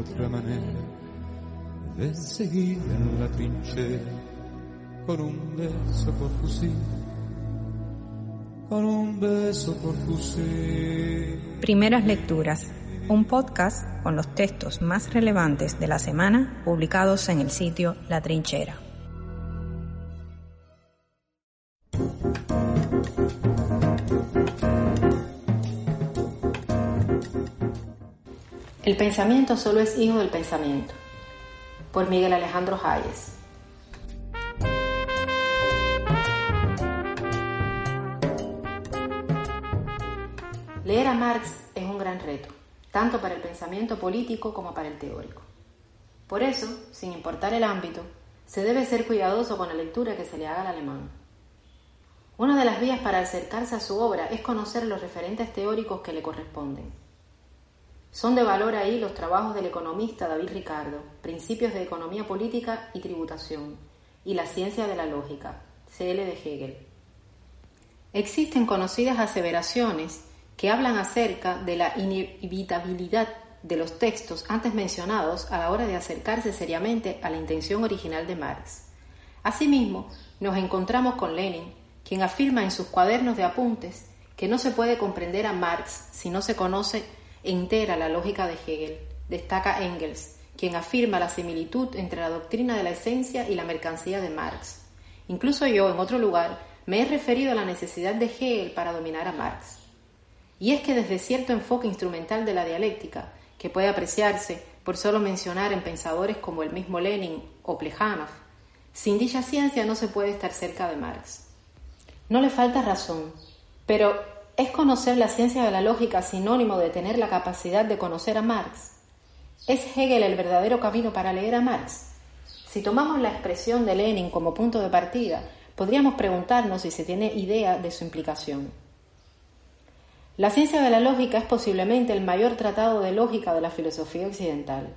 otra manera de seguir en la trinchera con un beso por fusil, con un beso por fusil. Primeras lecturas, un podcast con los textos más relevantes de la semana publicados en el sitio La Trinchera. El pensamiento solo es hijo del pensamiento. Por Miguel Alejandro Hayes. Leer a Marx es un gran reto, tanto para el pensamiento político como para el teórico. Por eso, sin importar el ámbito, se debe ser cuidadoso con la lectura que se le haga al alemán. Una de las vías para acercarse a su obra es conocer los referentes teóricos que le corresponden. Son de valor ahí los trabajos del economista David Ricardo, Principios de Economía Política y Tributación, y La Ciencia de la Lógica, CL de Hegel. Existen conocidas aseveraciones que hablan acerca de la inevitabilidad de los textos antes mencionados a la hora de acercarse seriamente a la intención original de Marx. Asimismo, nos encontramos con Lenin, quien afirma en sus cuadernos de apuntes que no se puede comprender a Marx si no se conoce entera la lógica de Hegel, destaca Engels, quien afirma la similitud entre la doctrina de la esencia y la mercancía de Marx. Incluso yo, en otro lugar, me he referido a la necesidad de Hegel para dominar a Marx. Y es que desde cierto enfoque instrumental de la dialéctica, que puede apreciarse por solo mencionar en pensadores como el mismo Lenin o Plejanov, sin dicha ciencia no se puede estar cerca de Marx. No le falta razón, pero ¿Es conocer la ciencia de la lógica sinónimo de tener la capacidad de conocer a Marx? ¿Es Hegel el verdadero camino para leer a Marx? Si tomamos la expresión de Lenin como punto de partida, podríamos preguntarnos si se tiene idea de su implicación. La ciencia de la lógica es posiblemente el mayor tratado de lógica de la filosofía occidental.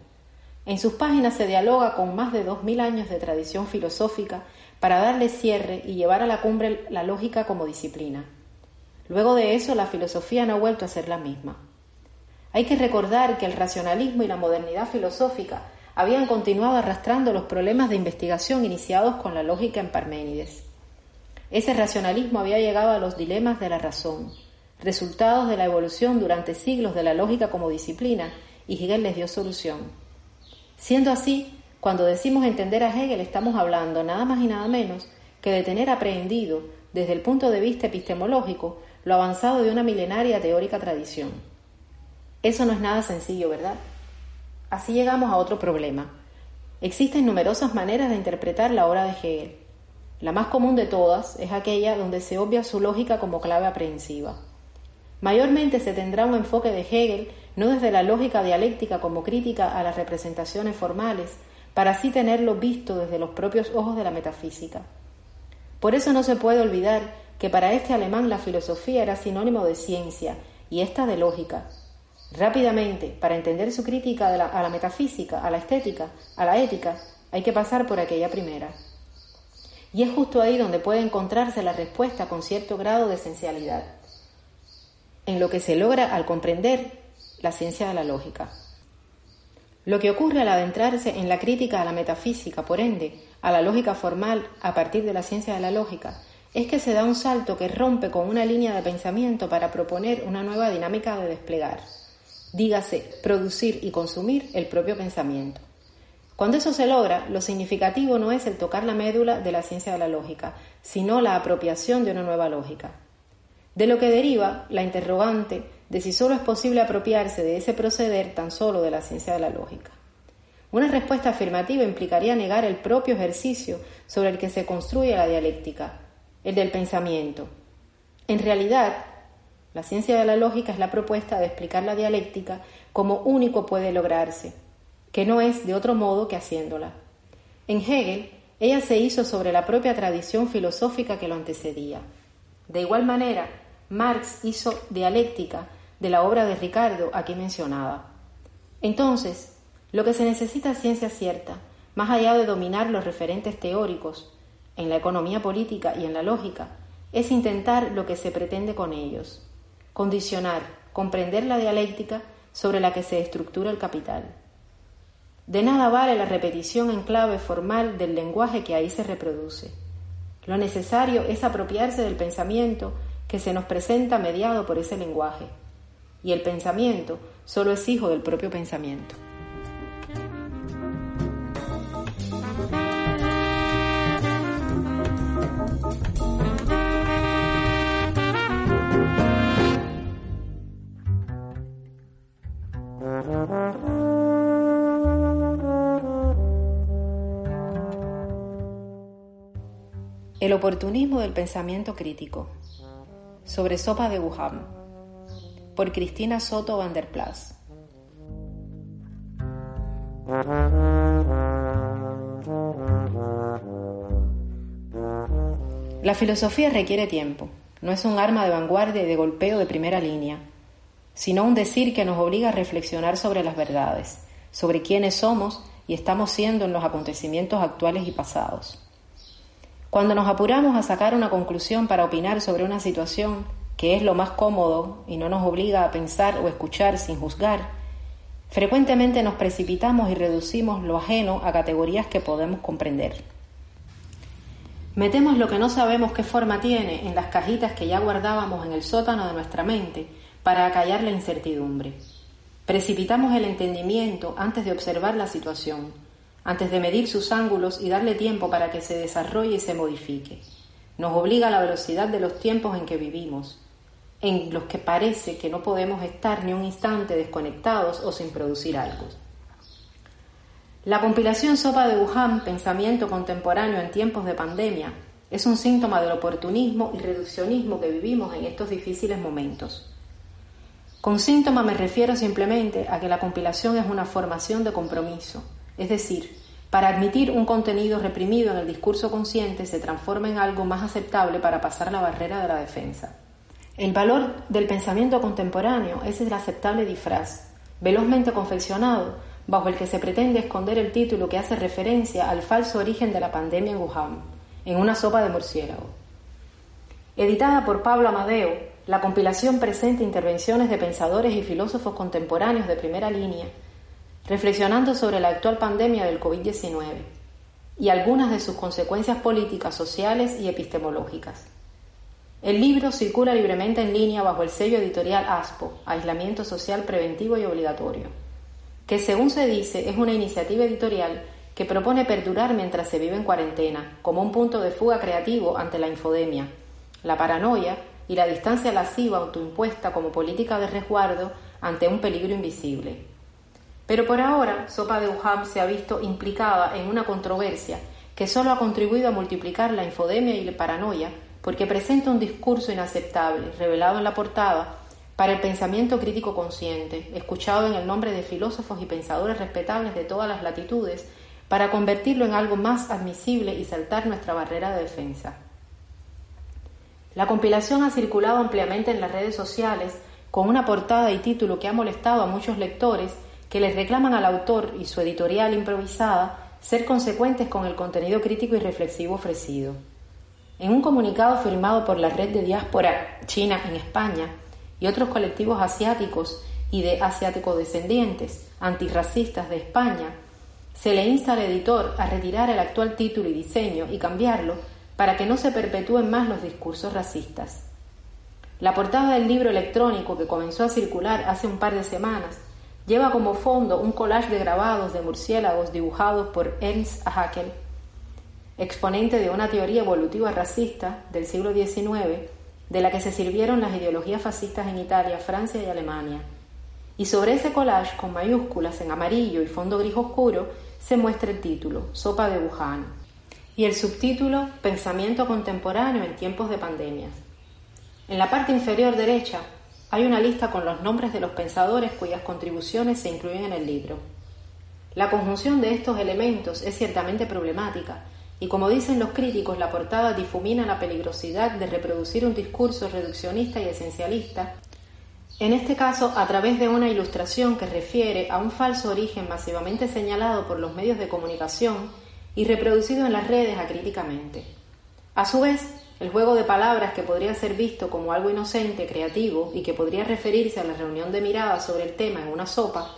En sus páginas se dialoga con más de dos mil años de tradición filosófica para darle cierre y llevar a la cumbre la lógica como disciplina. Luego de eso, la filosofía no ha vuelto a ser la misma. Hay que recordar que el racionalismo y la modernidad filosófica habían continuado arrastrando los problemas de investigación iniciados con la lógica en Parménides. Ese racionalismo había llegado a los dilemas de la razón, resultados de la evolución durante siglos de la lógica como disciplina, y Hegel les dio solución. Siendo así, cuando decimos entender a Hegel estamos hablando nada más y nada menos que de tener aprehendido, desde el punto de vista epistemológico, lo avanzado de una milenaria teórica tradición. Eso no es nada sencillo, ¿verdad? Así llegamos a otro problema. Existen numerosas maneras de interpretar la obra de Hegel. La más común de todas es aquella donde se obvia su lógica como clave aprehensiva. Mayormente se tendrá un enfoque de Hegel no desde la lógica dialéctica como crítica a las representaciones formales, para así tenerlo visto desde los propios ojos de la metafísica. Por eso no se puede olvidar que para este alemán la filosofía era sinónimo de ciencia y esta de lógica. Rápidamente, para entender su crítica a la metafísica, a la estética, a la ética, hay que pasar por aquella primera. Y es justo ahí donde puede encontrarse la respuesta con cierto grado de esencialidad, en lo que se logra al comprender la ciencia de la lógica. Lo que ocurre al adentrarse en la crítica a la metafísica, por ende, a la lógica formal a partir de la ciencia de la lógica, es que se da un salto que rompe con una línea de pensamiento para proponer una nueva dinámica de desplegar. Dígase, producir y consumir el propio pensamiento. Cuando eso se logra, lo significativo no es el tocar la médula de la ciencia de la lógica, sino la apropiación de una nueva lógica. De lo que deriva la interrogante de si solo es posible apropiarse de ese proceder tan solo de la ciencia de la lógica. Una respuesta afirmativa implicaría negar el propio ejercicio sobre el que se construye la dialéctica, el del pensamiento. En realidad, la ciencia de la lógica es la propuesta de explicar la dialéctica como único puede lograrse, que no es de otro modo que haciéndola. En Hegel, ella se hizo sobre la propia tradición filosófica que lo antecedía. De igual manera, Marx hizo dialéctica de la obra de Ricardo aquí mencionada. Entonces, lo que se necesita es ciencia cierta, más allá de dominar los referentes teóricos, en la economía política y en la lógica, es intentar lo que se pretende con ellos, condicionar, comprender la dialéctica sobre la que se estructura el capital. De nada vale la repetición en clave formal del lenguaje que ahí se reproduce. Lo necesario es apropiarse del pensamiento que se nos presenta mediado por ese lenguaje. Y el pensamiento solo es hijo del propio pensamiento. El oportunismo del pensamiento crítico. Sobre Sopa de Wuhan. Por Cristina Soto van der Plas. La filosofía requiere tiempo. No es un arma de vanguardia y de golpeo de primera línea, sino un decir que nos obliga a reflexionar sobre las verdades, sobre quiénes somos y estamos siendo en los acontecimientos actuales y pasados. Cuando nos apuramos a sacar una conclusión para opinar sobre una situación, que es lo más cómodo y no nos obliga a pensar o escuchar sin juzgar, frecuentemente nos precipitamos y reducimos lo ajeno a categorías que podemos comprender. Metemos lo que no sabemos qué forma tiene en las cajitas que ya guardábamos en el sótano de nuestra mente para acallar la incertidumbre. Precipitamos el entendimiento antes de observar la situación antes de medir sus ángulos y darle tiempo para que se desarrolle y se modifique. Nos obliga a la velocidad de los tiempos en que vivimos, en los que parece que no podemos estar ni un instante desconectados o sin producir algo. La compilación Sopa de Wuhan, Pensamiento Contemporáneo en tiempos de pandemia, es un síntoma del oportunismo y reduccionismo que vivimos en estos difíciles momentos. Con síntoma me refiero simplemente a que la compilación es una formación de compromiso, es decir, para admitir un contenido reprimido en el discurso consciente se transforma en algo más aceptable para pasar la barrera de la defensa. El valor del pensamiento contemporáneo es el aceptable disfraz, velozmente confeccionado, bajo el que se pretende esconder el título que hace referencia al falso origen de la pandemia en Wuhan, en una sopa de murciélago. Editada por Pablo Amadeo, la compilación presenta intervenciones de pensadores y filósofos contemporáneos de primera línea reflexionando sobre la actual pandemia del COVID-19 y algunas de sus consecuencias políticas, sociales y epistemológicas. El libro circula libremente en línea bajo el sello editorial ASPO, Aislamiento Social Preventivo y Obligatorio, que según se dice es una iniciativa editorial que propone perdurar mientras se vive en cuarentena, como un punto de fuga creativo ante la infodemia, la paranoia y la distancia lasciva autoimpuesta como política de resguardo ante un peligro invisible. Pero por ahora, Sopa de Wuhan se ha visto implicada en una controversia que solo ha contribuido a multiplicar la infodemia y la paranoia porque presenta un discurso inaceptable, revelado en la portada, para el pensamiento crítico consciente, escuchado en el nombre de filósofos y pensadores respetables de todas las latitudes, para convertirlo en algo más admisible y saltar nuestra barrera de defensa. La compilación ha circulado ampliamente en las redes sociales con una portada y título que ha molestado a muchos lectores que les reclaman al autor y su editorial improvisada ser consecuentes con el contenido crítico y reflexivo ofrecido. En un comunicado firmado por la Red de Diáspora China en España y otros colectivos asiáticos y de asiático-descendientes antirracistas de España, se le insta al editor a retirar el actual título y diseño y cambiarlo para que no se perpetúen más los discursos racistas. La portada del libro electrónico que comenzó a circular hace un par de semanas Lleva como fondo un collage de grabados de murciélagos dibujados por Ernst Haeckel, exponente de una teoría evolutiva racista del siglo XIX, de la que se sirvieron las ideologías fascistas en Italia, Francia y Alemania. Y sobre ese collage, con mayúsculas en amarillo y fondo gris oscuro, se muestra el título, Sopa de Wuhan, y el subtítulo, Pensamiento contemporáneo en tiempos de pandemias. En la parte inferior derecha hay una lista con los nombres de los pensadores cuyas contribuciones se incluyen en el libro. La conjunción de estos elementos es ciertamente problemática, y como dicen los críticos, la portada difumina la peligrosidad de reproducir un discurso reduccionista y esencialista, en este caso a través de una ilustración que refiere a un falso origen masivamente señalado por los medios de comunicación y reproducido en las redes acríticamente. A su vez, el juego de palabras que podría ser visto como algo inocente, creativo y que podría referirse a la reunión de miradas sobre el tema en una sopa,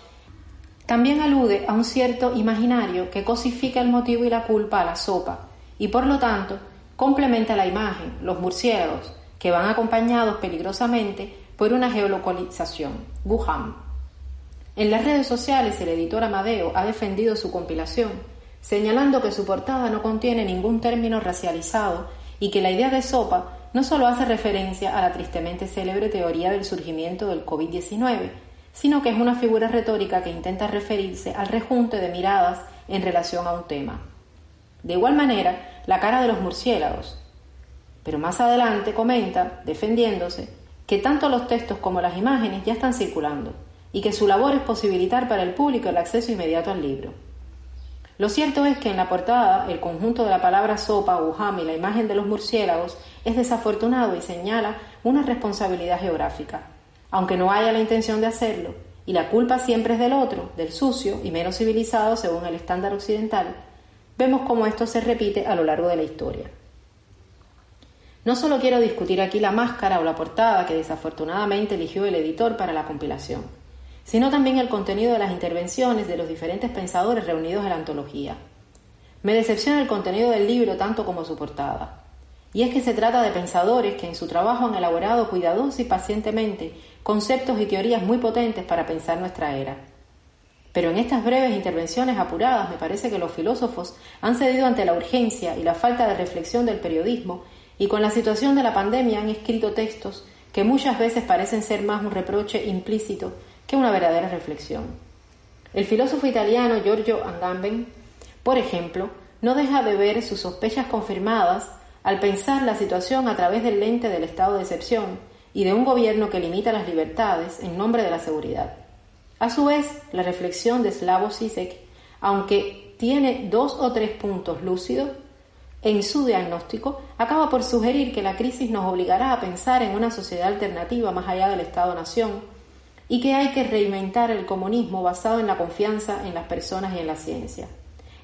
También alude a un cierto imaginario que cosifica el motivo y la culpa a la sopa y por lo tanto complementa la imagen, los murciélagos, que van acompañados peligrosamente por una geolocalización, Wuhan. En las redes sociales el editor Amadeo ha defendido su compilación, señalando que su portada no contiene ningún término racializado y que la idea de sopa no solo hace referencia a la tristemente célebre teoría del surgimiento del COVID-19, sino que es una figura retórica que intenta referirse al rejunte de miradas en relación a un tema. De igual manera, la cara de los murciélagos. Pero más adelante comenta, defendiéndose, que tanto los textos como las imágenes ya están circulando y que su labor es posibilitar para el público el acceso inmediato al libro. Lo cierto es que en la portada el conjunto de la palabra sopa, uham y la imagen de los murciélagos es desafortunado y señala una responsabilidad geográfica, aunque no haya la intención de hacerlo, y la culpa siempre es del otro, del sucio y menos civilizado según el estándar occidental, vemos cómo esto se repite a lo largo de la historia. No solo quiero discutir aquí la máscara o la portada que desafortunadamente eligió el editor para la compilación, sino también el contenido de las intervenciones de los diferentes pensadores reunidos en la antología. Me decepciona el contenido del libro tanto como su portada. Y es que se trata de pensadores que en su trabajo han elaborado cuidadoso y pacientemente conceptos y teorías muy potentes para pensar nuestra era. Pero en estas breves intervenciones apuradas me parece que los filósofos han cedido ante la urgencia y la falta de reflexión del periodismo y con la situación de la pandemia han escrito textos que muchas veces parecen ser más un reproche implícito que una verdadera reflexión. El filósofo italiano Giorgio Agamben, por ejemplo, no deja de ver sus sospechas confirmadas al pensar la situación a través del lente del estado de excepción y de un gobierno que limita las libertades en nombre de la seguridad. A su vez, la reflexión de Slavoj Zizek, aunque tiene dos o tres puntos lúcidos, en su diagnóstico acaba por sugerir que la crisis nos obligará a pensar en una sociedad alternativa más allá del Estado-Nación y que hay que reinventar el comunismo basado en la confianza en las personas y en la ciencia.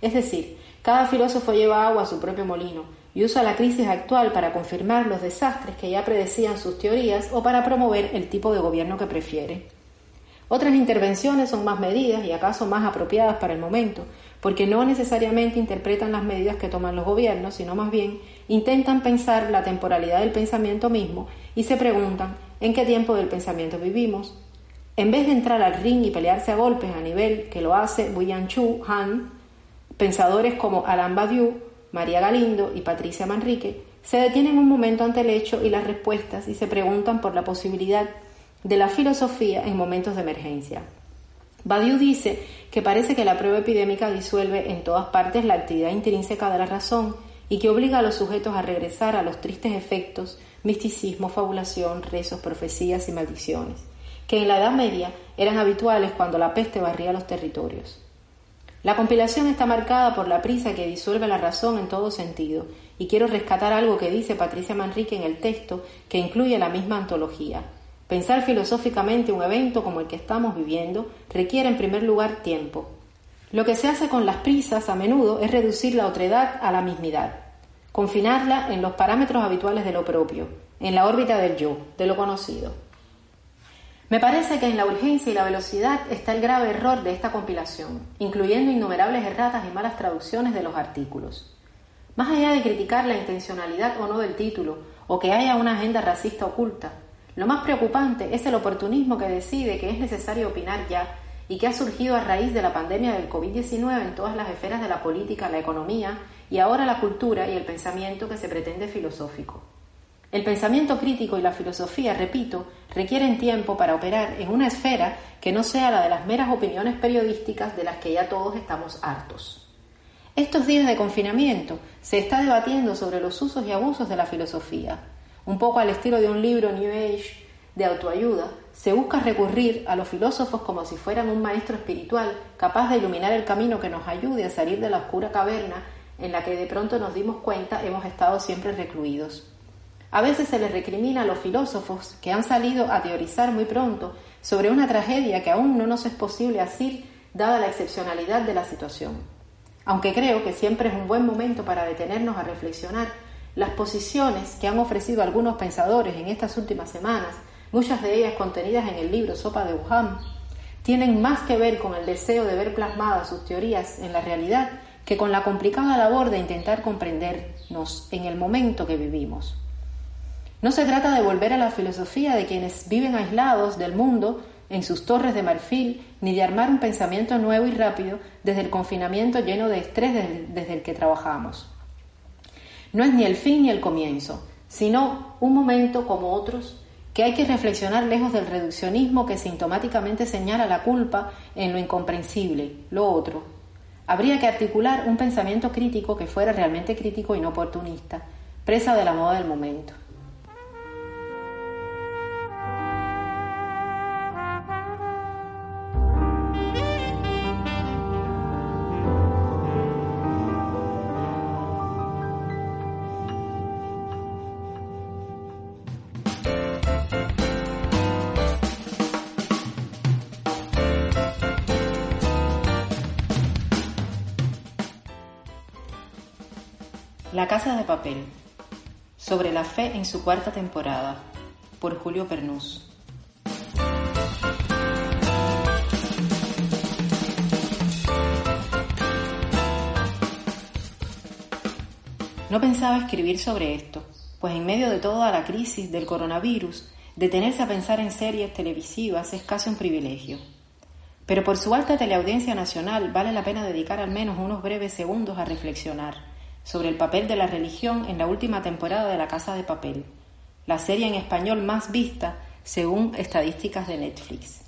Es decir, cada filósofo lleva agua a su propio molino y usa la crisis actual para confirmar los desastres que ya predecían sus teorías o para promover el tipo de gobierno que prefiere. Otras intervenciones son más medidas y acaso más apropiadas para el momento, porque no necesariamente interpretan las medidas que toman los gobiernos, sino más bien intentan pensar la temporalidad del pensamiento mismo y se preguntan en qué tiempo del pensamiento vivimos. En vez de entrar al ring y pelearse a golpes a nivel que lo hace William Chu Han, pensadores como Alain Badiou, María Galindo y Patricia Manrique se detienen un momento ante el hecho y las respuestas y se preguntan por la posibilidad de la filosofía en momentos de emergencia. Badiou dice que parece que la prueba epidémica disuelve en todas partes la actividad intrínseca de la razón y que obliga a los sujetos a regresar a los tristes efectos, misticismo, fabulación, rezos, profecías y maldiciones, que en la Edad Media eran habituales cuando la peste barría los territorios. La compilación está marcada por la prisa que disuelve la razón en todo sentido, y quiero rescatar algo que dice Patricia Manrique en el texto que incluye la misma antología. Pensar filosóficamente un evento como el que estamos viviendo requiere en primer lugar tiempo. Lo que se hace con las prisas a menudo es reducir la otredad a la mismidad, confinarla en los parámetros habituales de lo propio, en la órbita del yo, de lo conocido. Me parece que en la urgencia y la velocidad está el grave error de esta compilación, incluyendo innumerables erratas y malas traducciones de los artículos. Más allá de criticar la intencionalidad o no del título, o que haya una agenda racista oculta, lo más preocupante es el oportunismo que decide que es necesario opinar ya y que ha surgido a raíz de la pandemia del COVID-19 en todas las esferas de la política, la economía y ahora la cultura y el pensamiento que se pretende filosófico. El pensamiento crítico y la filosofía, repito, requieren tiempo para operar en una esfera que no sea la de las meras opiniones periodísticas de las que ya todos estamos hartos. Estos días de confinamiento se está debatiendo sobre los usos y abusos de la filosofía, un poco al estilo de un libro New Age de autoayuda, se busca recurrir a los filósofos como si fueran un maestro espiritual capaz de iluminar el camino que nos ayude a salir de la oscura caverna en la que de pronto nos dimos cuenta hemos estado siempre recluidos. A veces se les recrimina a los filósofos que han salido a teorizar muy pronto sobre una tragedia que aún no nos es posible asir dada la excepcionalidad de la situación. Aunque creo que siempre es un buen momento para detenernos a reflexionar las posiciones que han ofrecido algunos pensadores en estas últimas semanas, muchas de ellas contenidas en el libro Sopa de Wuhan, tienen más que ver con el deseo de ver plasmadas sus teorías en la realidad que con la complicada labor de intentar comprendernos en el momento que vivimos. No se trata de volver a la filosofía de quienes viven aislados del mundo en sus torres de marfil, ni de armar un pensamiento nuevo y rápido desde el confinamiento lleno de estrés desde, el que trabajamos. No es ni el fin ni el comienzo, sino un momento como otros que hay que reflexionar lejos del reduccionismo que sintomáticamente señala la culpa en lo incomprensible, lo otro. Habría que articular un pensamiento crítico que fuera realmente crítico y no oportunista, presa de la moda del momento. La Casa de Papel. Sobre la fe en su cuarta temporada. Por Julio Pernús. No pensaba escribir sobre esto, pues en medio de toda la crisis del coronavirus, detenerse a pensar en series televisivas es casi un privilegio. Pero por su alta teleaudiencia nacional vale la pena dedicar al menos unos breves segundos a reflexionar sobre el papel de la religión en la última temporada de La Casa de Papel, la serie en español más vista según estadísticas de Netflix.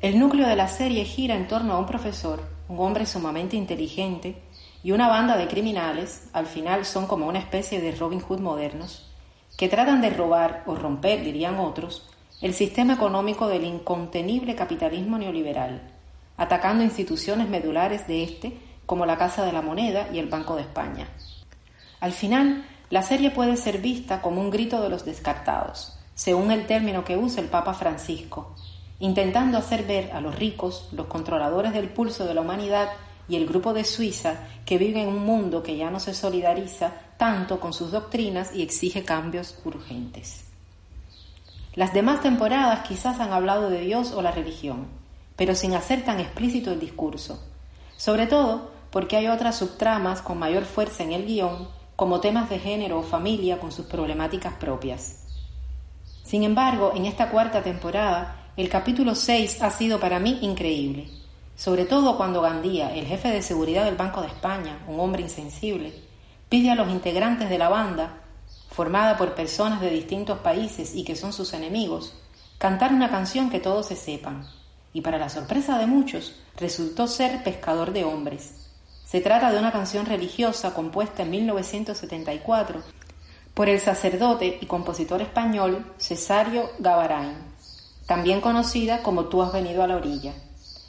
El núcleo de la serie gira en torno a un profesor, un hombre sumamente inteligente, y una banda de criminales, al final son como una especie de Robin Hood modernos, que tratan de robar o romper, dirían otros, el sistema económico del incontenible capitalismo neoliberal, atacando instituciones medulares de este como la Casa de la Moneda y el Banco de España. Al final, la serie puede ser vista como un grito de los descartados, según el término que usa el Papa Francisco, intentando hacer ver a los ricos, los controladores del pulso de la humanidad y el grupo de Suiza que vive en un mundo que ya no se solidariza tanto con sus doctrinas y exige cambios urgentes. Las demás temporadas quizás han hablado de Dios o la religión, pero sin hacer tan explícito el discurso, sobre todo porque hay otras subtramas con mayor fuerza en el guion, como temas de género o familia con sus problemáticas propias. Sin embargo, en esta cuarta temporada, el capítulo 6 ha sido para mí increíble, sobre todo cuando Gandía, el jefe de seguridad del Banco de España, un hombre insensible, pide a los integrantes de la banda, formada por personas de distintos países y que son sus enemigos, cantar una canción que todos se sepan, y para la sorpresa de muchos resultó ser Pescador de Hombres, se trata de una canción religiosa compuesta en 1974 por el sacerdote y compositor español Cesario Gavarain, también conocida como Tú has venido a la orilla.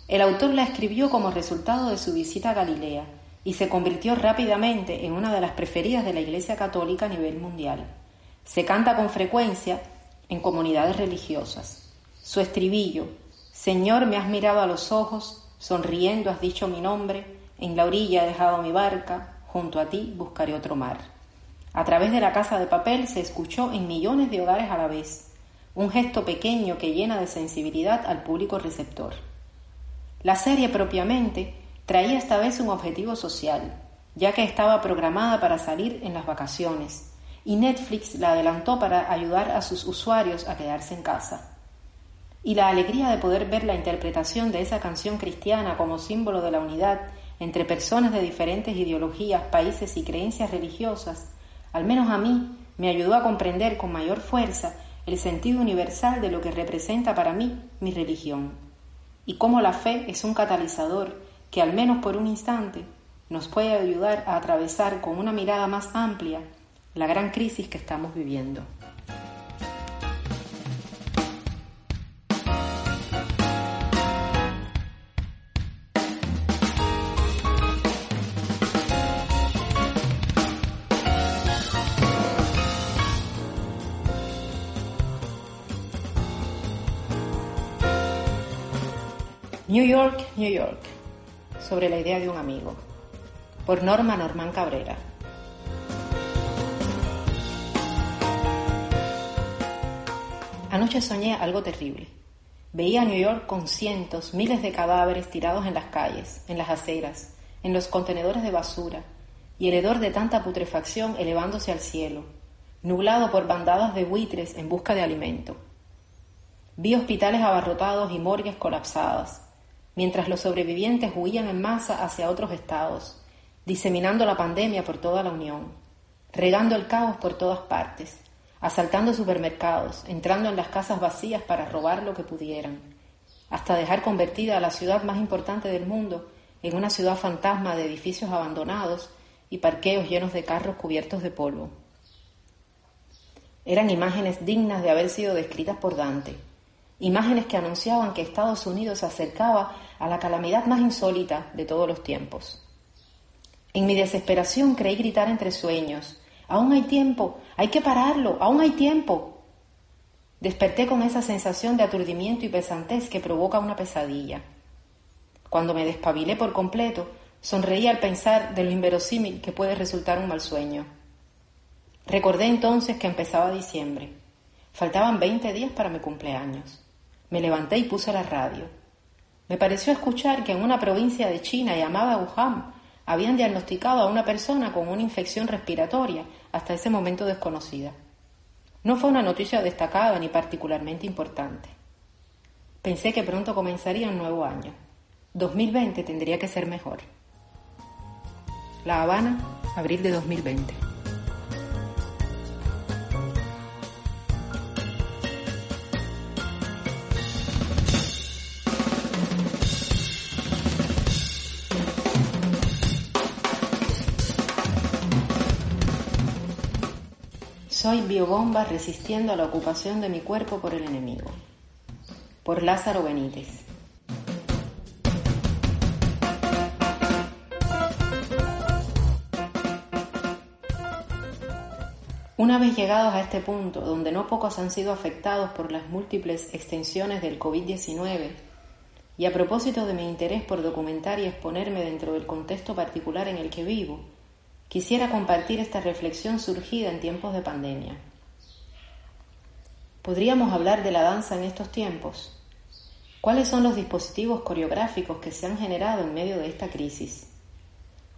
El autor la escribió como resultado de su visita a Galilea y se convirtió rápidamente en una de las preferidas de la Iglesia Católica a nivel mundial. Se canta con frecuencia en comunidades religiosas. Su estribillo, Señor, me has mirado a los ojos, sonriendo has dicho mi nombre, en la orilla he dejado mi barca, junto a ti buscaré otro mar. A través de la casa de papel se escuchó en millones de hogares a la vez, un gesto pequeño que llena de sensibilidad al público receptor. La serie propiamente traía esta vez un objetivo social, ya que estaba programada para salir en las vacaciones, y Netflix la adelantó para ayudar a sus usuarios a quedarse en casa. Y la alegría de poder ver la interpretación de esa canción cristiana como símbolo de la unidad entre personas de diferentes ideologías, países y creencias religiosas, al menos a mí, me ayudó a comprender con mayor fuerza el sentido universal de lo que representa para mí mi religión, y cómo la fe es un catalizador que al menos por un instante nos puede ayudar a atravesar con una mirada más amplia la gran crisis que estamos viviendo. New York, New York, sobre la idea de un amigo, por Norma Norman Cabrera. Anoche soñé algo terrible. Veía New York con cientos, miles de cadáveres tirados en las calles, en las aceras, en los contenedores de basura, y el hedor de tanta putrefacción elevándose al cielo, nublado por bandadas de buitres en busca de alimento. Vi hospitales abarrotados y morgues colapsadas, mientras los sobrevivientes huían en masa hacia otros estados, diseminando la pandemia por toda la Unión, regando el caos por todas partes, asaltando supermercados, entrando en las casas vacías para robar lo que pudieran, hasta dejar convertida a la ciudad más importante del mundo en una ciudad fantasma de edificios abandonados y parqueos llenos de carros cubiertos de polvo. Eran imágenes dignas de haber sido descritas por Dante, imágenes que anunciaban que Estados Unidos se acercaba a la calamidad más insólita de todos los tiempos. En mi desesperación creí gritar entre sueños, Aún hay tiempo, hay que pararlo, aún hay tiempo. Desperté con esa sensación de aturdimiento y pesantez que provoca una pesadilla. Cuando me despabilé por completo, sonreí al pensar de lo inverosímil que puede resultar un mal sueño. Recordé entonces que empezaba diciembre. Faltaban veinte días para mi cumpleaños. Me levanté y puse la radio. Me pareció escuchar que en una provincia de China llamada Wuhan habían diagnosticado a una persona con una infección respiratoria hasta ese momento desconocida. No fue una noticia destacada ni particularmente importante. Pensé que pronto comenzaría un nuevo año. 2020 tendría que ser mejor. La Habana, abril de 2020. Soy biobomba resistiendo a la ocupación de mi cuerpo por el enemigo. Por Lázaro Benítez. Una vez llegados a este punto, donde no pocos han sido afectados por las múltiples extensiones del COVID-19, y a propósito de mi interés por documentar y exponerme dentro del contexto particular en el que vivo, quisiera compartir esta reflexión surgida en tiempos de pandemia. ¿Podríamos hablar de la danza en estos tiempos? ¿Cuáles son los dispositivos coreográficos que se han generado en medio de esta crisis?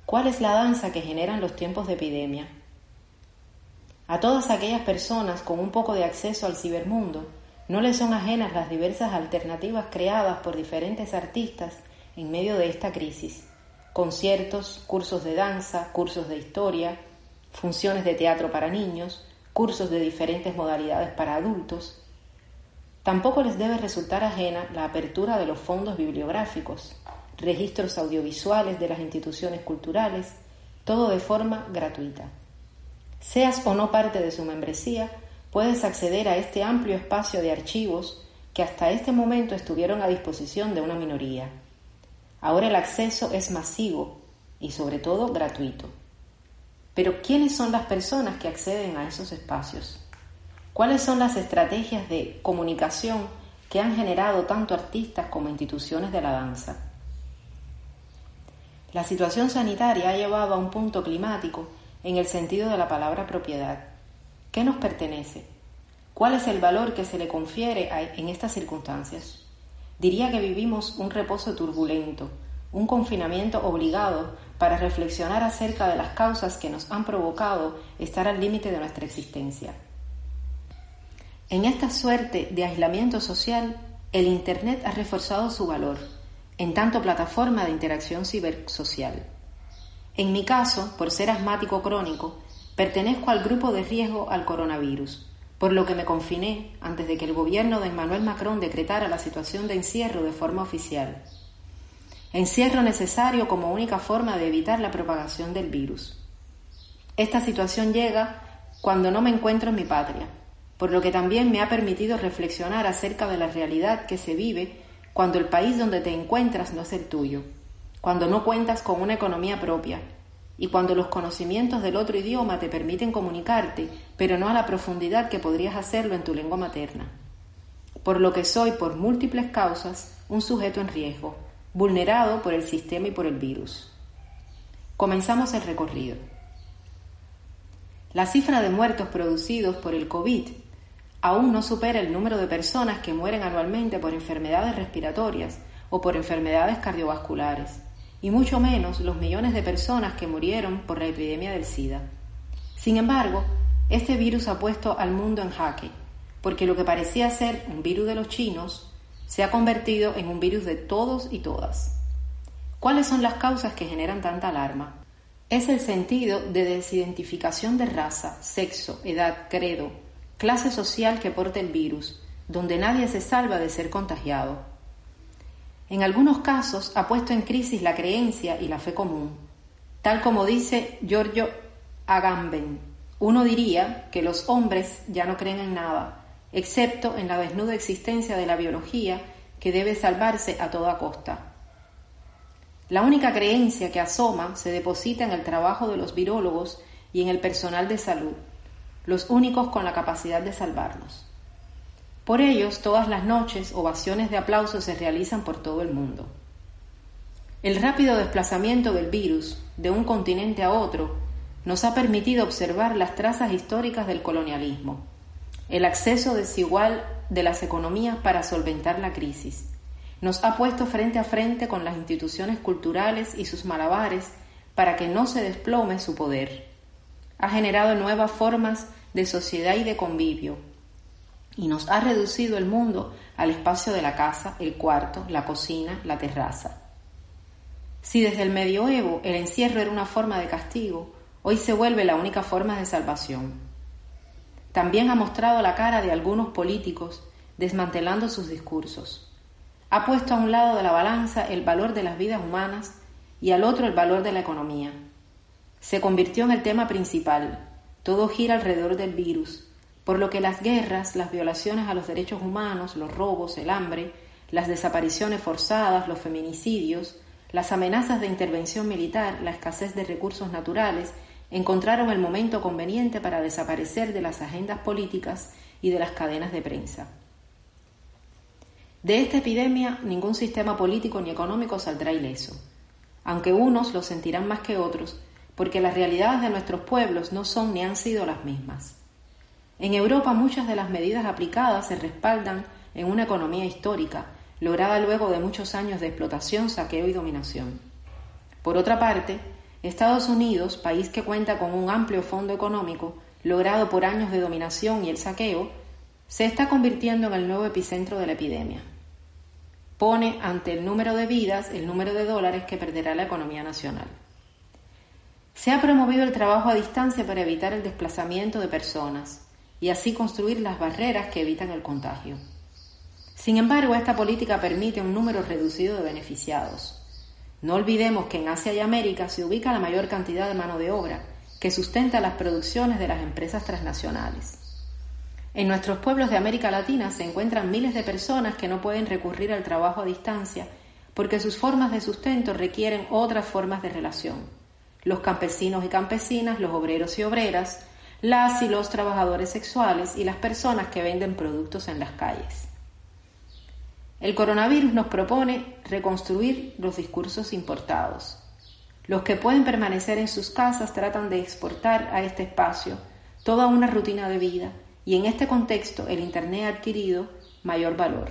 ¿Cuál es la danza que generan los tiempos de epidemia? A todas aquellas personas con un poco de acceso al cibermundo, no les son ajenas las diversas alternativas creadas por diferentes artistas en medio de esta crisis conciertos, cursos de danza, cursos de historia, funciones de teatro para niños, cursos de diferentes modalidades para adultos. Tampoco les debe resultar ajena la apertura de los fondos bibliográficos, registros audiovisuales de las instituciones culturales, todo de forma gratuita. Seas o no parte de su membresía, puedes acceder a este amplio espacio de archivos que hasta este momento estuvieron a disposición de una minoría. Ahora el acceso es masivo y sobre todo gratuito. Pero ¿quiénes son las personas que acceden a esos espacios? ¿Cuáles son las estrategias de comunicación que han generado tanto artistas como instituciones de la danza? La situación sanitaria ha llevado a un punto climático en el sentido de la palabra propiedad. ¿Qué nos pertenece? ¿Cuál es el valor que se le confiere en estas circunstancias? Diría que vivimos un reposo turbulento, un confinamiento obligado para reflexionar acerca de las causas que nos han provocado estar al límite de nuestra existencia. En esta suerte de aislamiento social, el Internet ha reforzado su valor, en tanto plataforma de interacción cibersocial. En mi caso, por ser asmático crónico, pertenezco al grupo de riesgo al coronavirus, por lo que me confiné antes de que el gobierno de Emmanuel Macron decretara la situación de encierro de forma oficial. Encierro necesario como única forma de evitar la propagación del virus. Esta situación llega cuando no me encuentro en mi patria, por lo que también me ha permitido reflexionar acerca de la realidad que se vive cuando el país donde te encuentras no es el tuyo, cuando no cuentas con una economía propia, y cuando los conocimientos del otro idioma te permiten comunicarte, pero no a la profundidad que podrías hacerlo en tu lengua materna. Por lo que soy, por múltiples causas, un sujeto en riesgo, vulnerado por el sistema y por el virus. Comenzamos el recorrido. La cifra de muertos producidos por el COVID aún no supera el número de personas que mueren anualmente por enfermedades respiratorias o por enfermedades cardiovasculares, y mucho menos los millones de personas que murieron por la epidemia del SIDA. Sin embargo, este virus ha puesto al mundo en jaque, porque lo que parecía ser un virus de los chinos se ha convertido en un virus de todos y todas. ¿Cuáles son las causas que generan tanta alarma? Es el sentido de desidentificación de raza, sexo, edad, credo, clase social que porta el virus, donde nadie se salva de ser contagiado. En algunos casos ha puesto en crisis la creencia y la fe común, tal como dice Giorgio Agamben. Uno diría que los hombres ya no creen en nada, excepto en la desnuda existencia de la biología que debe salvarse a toda costa. La única creencia que asoma se deposita en el trabajo de los virólogos y en el personal de salud, los únicos con la capacidad de salvarnos. Por ellos, todas las noches, ovaciones de aplauso se realizan por todo el mundo. El rápido desplazamiento del virus de un continente a otro nos ha permitido observar las trazas históricas del colonialismo, el acceso desigual de las economías para solventar la crisis. Nos ha puesto frente a frente con las instituciones culturales y sus malabares para que no se desplome su poder. Ha generado nuevas formas de sociedad y de convivio y nos ha reducido el mundo al espacio de la casa, el cuarto, la cocina, la terraza. Si desde el medioevo el encierro era una forma de castigo, hoy se vuelve la única forma de salvación. También ha mostrado la cara de algunos políticos desmantelando sus discursos. Ha puesto a un lado de la balanza el valor de las vidas humanas y al otro el valor de la economía. Se convirtió en el tema principal. Todo gira alrededor del virus, por lo que las guerras, las violaciones a los derechos humanos, los robos, el hambre, las desapariciones forzadas, los feminicidios, las amenazas de intervención militar, la escasez de recursos naturales encontraron el momento conveniente para desaparecer de las agendas políticas y de las cadenas de prensa. De esta epidemia ningún sistema político ni económico saldrá ileso, aunque unos lo sentirán más que otros, porque las realidades de nuestros pueblos no son ni han sido las mismas. En Europa muchas de las medidas aplicadas se respaldan en una economía histórica, lograda luego de muchos años de explotación, saqueo y dominación. Por otra parte, Estados Unidos, país que cuenta con un amplio fondo económico, logrado por años de dominación y el saqueo, se está convirtiendo en el nuevo epicentro de la epidemia. Pone ante el número de vidas el número de dólares que perderá la economía nacional. Se ha promovido el trabajo a distancia para evitar el desplazamiento de personas y así construir las barreras que evitan el contagio. Sin embargo, esta política permite un número reducido de beneficiados, no olvidemos que en Asia y América se ubica la mayor cantidad de mano de obra que sustenta las producciones de las empresas transnacionales. En nuestros pueblos de América Latina se encuentran miles de personas que no pueden recurrir al trabajo a distancia porque sus formas de sustento requieren otras formas de relación. Los campesinos y campesinas, los obreros y obreras, las y los trabajadores sexuales y las personas que venden productos en las calles. El coronavirus nos propone reconstruir los discursos importados. Los que pueden permanecer en sus casas tratan de exportar a este espacio toda una rutina de vida y en este contexto el Internet ha adquirido mayor valor.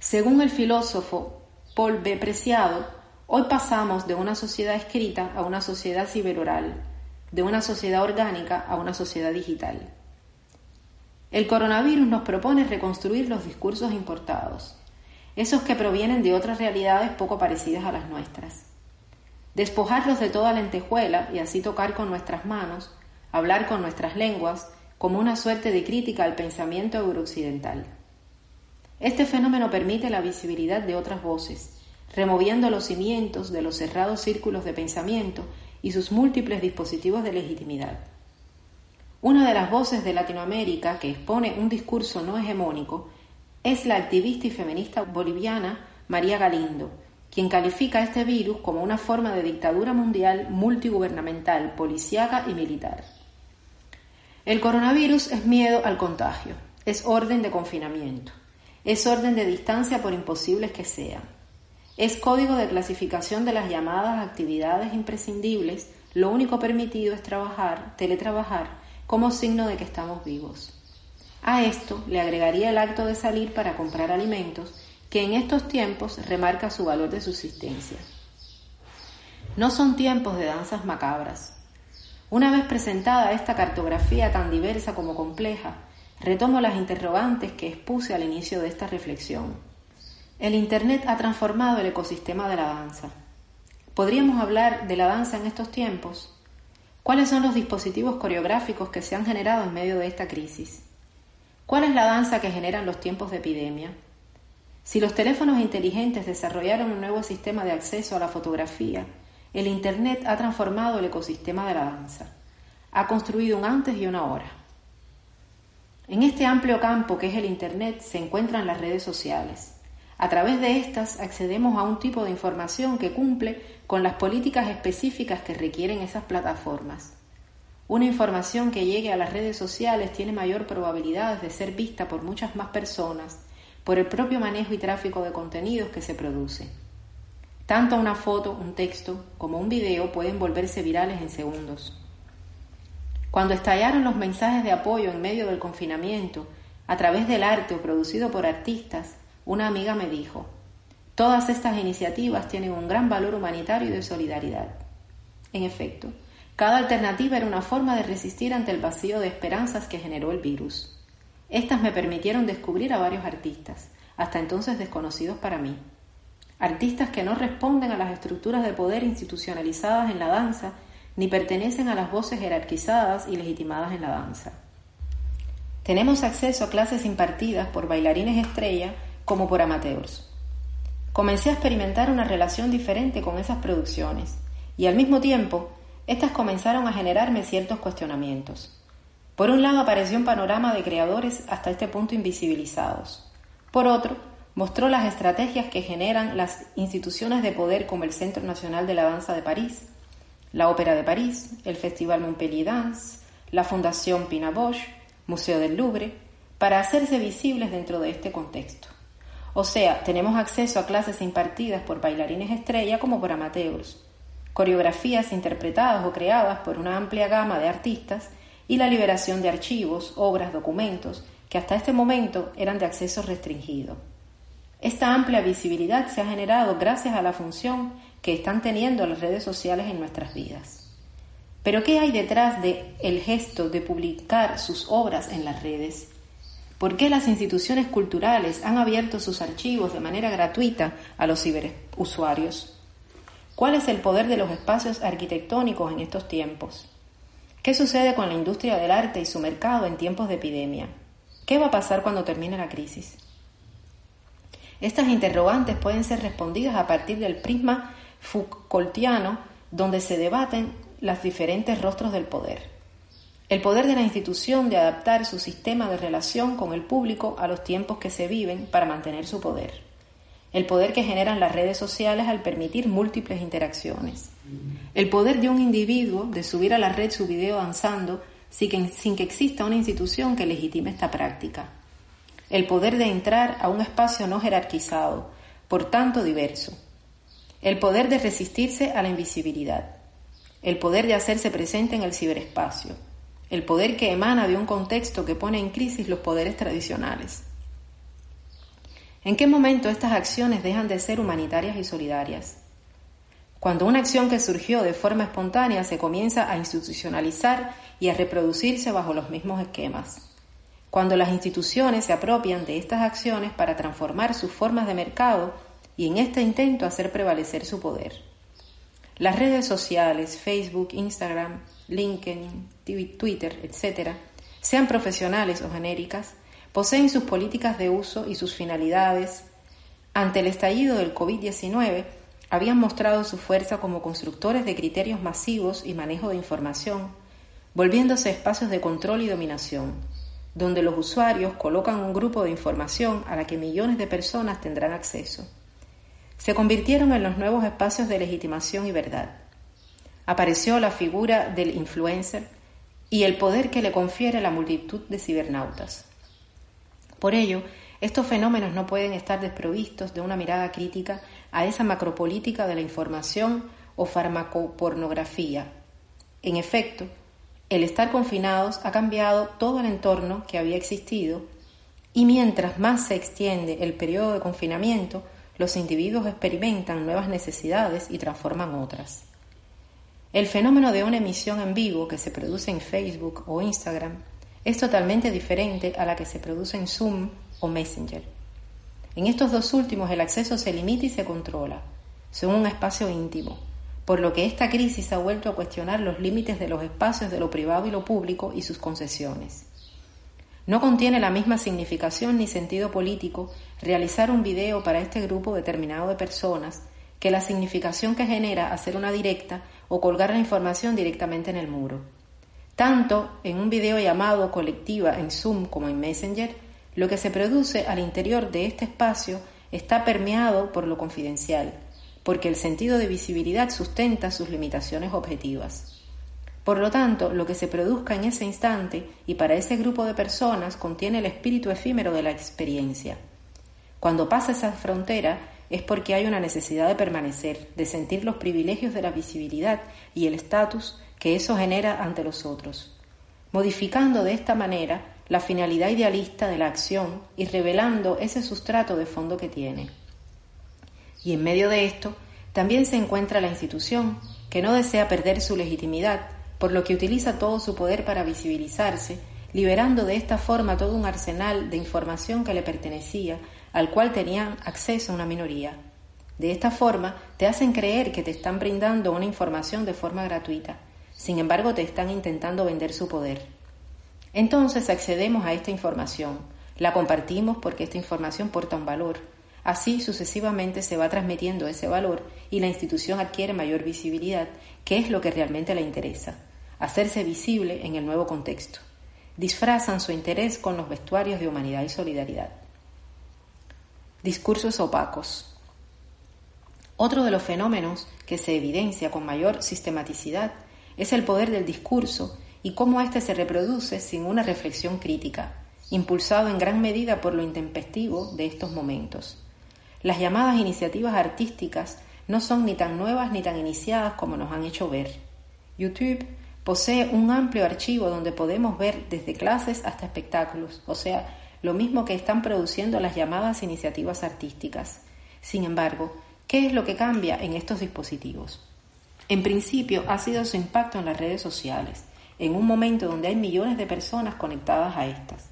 Según el filósofo Paul B. Preciado, hoy pasamos de una sociedad escrita a una sociedad ciberoral, de una sociedad orgánica a una sociedad digital. El coronavirus nos propone reconstruir los discursos importados, esos que provienen de otras realidades poco parecidas a las nuestras. Despojarlos de toda lentejuela y así tocar con nuestras manos, hablar con nuestras lenguas, como una suerte de crítica al pensamiento eurooccidental. Este fenómeno permite la visibilidad de otras voces, removiendo los cimientos de los cerrados círculos de pensamiento y sus múltiples dispositivos de legitimidad. Una de las voces de Latinoamérica que expone un discurso no hegemónico es la activista y feminista boliviana María Galindo, quien califica este virus como una forma de dictadura mundial multigubernamental, policíaca y militar. El coronavirus es miedo al contagio, es orden de confinamiento, es orden de distancia por imposibles que sean, es código de clasificación de las llamadas actividades imprescindibles, lo único permitido es trabajar, teletrabajar, como signo de que estamos vivos. A esto le agregaría el acto de salir para comprar alimentos, que en estos tiempos remarca su valor de subsistencia. No son tiempos de danzas macabras. Una vez presentada esta cartografía tan diversa como compleja, retomo las interrogantes que expuse al inicio de esta reflexión. El Internet ha transformado el ecosistema de la danza. ¿Podríamos hablar de la danza en estos tiempos? ¿Cuáles son los dispositivos coreográficos que se han generado en medio de esta crisis? ¿Cuál es la danza que generan los tiempos de epidemia? Si los teléfonos inteligentes desarrollaron un nuevo sistema de acceso a la fotografía, el Internet ha transformado el ecosistema de la danza. Ha construido un antes y una ahora. En este amplio campo que es el Internet se encuentran las redes sociales. A través de estas accedemos a un tipo de información que cumple con las políticas específicas que requieren esas plataformas. Una información que llegue a las redes sociales tiene mayor probabilidad de ser vista por muchas más personas por el propio manejo y tráfico de contenidos que se produce. Tanto una foto, un texto como un video pueden volverse virales en segundos. Cuando estallaron los mensajes de apoyo en medio del confinamiento, a través del arte o producido por artistas, una amiga me dijo, todas estas iniciativas tienen un gran valor humanitario y de solidaridad. En efecto, cada alternativa era una forma de resistir ante el vacío de esperanzas que generó el virus. Estas me permitieron descubrir a varios artistas, hasta entonces desconocidos para mí artistas que no responden a las estructuras de poder institucionalizadas en la danza, ni pertenecen a las voces jerarquizadas y legitimadas en la danza. Tenemos acceso a clases impartidas por bailarines estrella como por amateurs. Comencé a experimentar una relación diferente con esas producciones y al mismo tiempo estas comenzaron a generarme ciertos cuestionamientos. Por un lado apareció un panorama de creadores hasta este punto invisibilizados. Por otro, mostró las estrategias que generan las instituciones de poder como el Centro Nacional de la Danza de París, la Ópera de París, el Festival Montpellier Dance, la Fundación Pina Bosch, Museo del Louvre, para hacerse visibles dentro de este contexto. O sea, tenemos acceso a clases impartidas por bailarines estrella como por amateurs, coreografías interpretadas o creadas por una amplia gama de artistas y la liberación de archivos, obras, documentos que hasta este momento eran de acceso restringido. Esta amplia visibilidad se ha generado gracias a la función que están teniendo las redes sociales en nuestras vidas. Pero ¿qué hay detrás de el gesto de publicar sus obras en las redes? ¿Por qué las instituciones culturales han abierto sus archivos de manera gratuita a los ciberusuarios? ¿Cuál es el poder de los espacios arquitectónicos en estos tiempos? ¿Qué sucede con la industria del arte y su mercado en tiempos de epidemia? ¿Qué va a pasar cuando termine la crisis? Estas interrogantes pueden ser respondidas a partir del prisma Foucaultiano, donde se debaten los diferentes rostros del poder. El poder de la institución de adaptar su sistema de relación con el público a los tiempos que se viven para mantener su poder. El poder que generan las redes sociales al permitir múltiples interacciones. El poder de un individuo de subir a la red su video danzando sin que, sin que exista una institución que legitime esta práctica el poder de entrar a un espacio no jerarquizado, por tanto diverso, el poder de resistirse a la invisibilidad, el poder de hacerse presente en el ciberespacio, el poder que emana de un contexto que pone en crisis los poderes tradicionales. ¿En qué momento estas acciones dejan de ser humanitarias y solidarias? Cuando una acción que surgió de forma espontánea se comienza a institucionalizar y a reproducirse bajo los mismos esquemas cuando las instituciones se apropian de estas acciones para transformar sus formas de mercado y en este intento hacer prevalecer su poder. Las redes sociales, Facebook, Instagram, LinkedIn, Twitter, etc., sean profesionales o genéricas, poseen sus políticas de uso y sus finalidades. Ante el estallido del COVID-19, habían mostrado su fuerza como constructores de criterios masivos y manejo de información, volviéndose espacios de control y dominación donde los usuarios colocan un grupo de información a la que millones de personas tendrán acceso. Se convirtieron en los nuevos espacios de legitimación y verdad. Apareció la figura del influencer y el poder que le confiere la multitud de cibernautas. Por ello, estos fenómenos no pueden estar desprovistos de una mirada crítica a esa macropolítica de la información o farmacopornografía. En efecto, El estar confinados ha cambiado todo el entorno que había existido y mientras más se extiende el periodo de confinamiento, los individuos experimentan nuevas necesidades y transforman otras. El fenómeno de una emisión en vivo que se produce en Facebook o Instagram es totalmente diferente a la que se produce en Zoom o Messenger. En estos dos últimos el acceso se limita y se controla, son un espacio íntimo, por lo que esta crisis ha vuelto a cuestionar los límites de los espacios de lo privado y lo público y sus concesiones. No contiene la misma significación ni sentido político realizar un video para este grupo determinado de personas que la significación que genera hacer una directa o colgar la información directamente en el muro. Tanto en un video llamado colectiva en Zoom como en Messenger, lo que se produce al interior de este espacio está permeado por lo confidencial, porque el sentido de visibilidad sustenta sus limitaciones objetivas. Por lo tanto, lo que se produzca en ese instante y para ese grupo de personas contiene el espíritu efímero de la experiencia. Cuando pasa esa frontera, es porque hay una necesidad de permanecer, de sentir los privilegios de la visibilidad y el estatus que eso genera ante los otros, modificando de esta manera la finalidad idealista de la acción y revelando ese sustrato de fondo que tiene. Y en medio de esto también se encuentra la institución, que no desea perder su legitimidad, por lo que utiliza todo su poder para visibilizarse, liberando de esta forma todo un arsenal de información que le pertenecía al cual tenían acceso una minoría. De esta forma, te hacen creer que te están brindando una información de forma gratuita. Sin embargo, te están intentando vender su poder. Entonces accedemos a esta información, la compartimos porque esta información porta un valor. Así sucesivamente se va transmitiendo ese valor y la institución adquiere mayor visibilidad, que es lo que realmente le interesa, hacerse visible en el nuevo contexto. Disfrazan su interés con los vestuarios de humanidad y solidaridad. Discursos opacos. Otro de los fenómenos que se evidencia con mayor sistematicidad es el poder del discurso y cómo éste se reproduce sin una reflexión crítica, impulsado en gran medida por lo intempestivo de estos momentos. Las llamadas iniciativas artísticas no son ni tan nuevas ni tan iniciadas como nos han hecho ver. YouTube posee un amplio archivo donde podemos ver desde clases hasta espectáculos, o sea, lo mismo que están produciendo las llamadas iniciativas artísticas. Sin embargo, ¿qué es lo que cambia en estos dispositivos? En principio ha sido su impacto en las redes sociales, en un momento donde hay millones de personas conectadas a estas.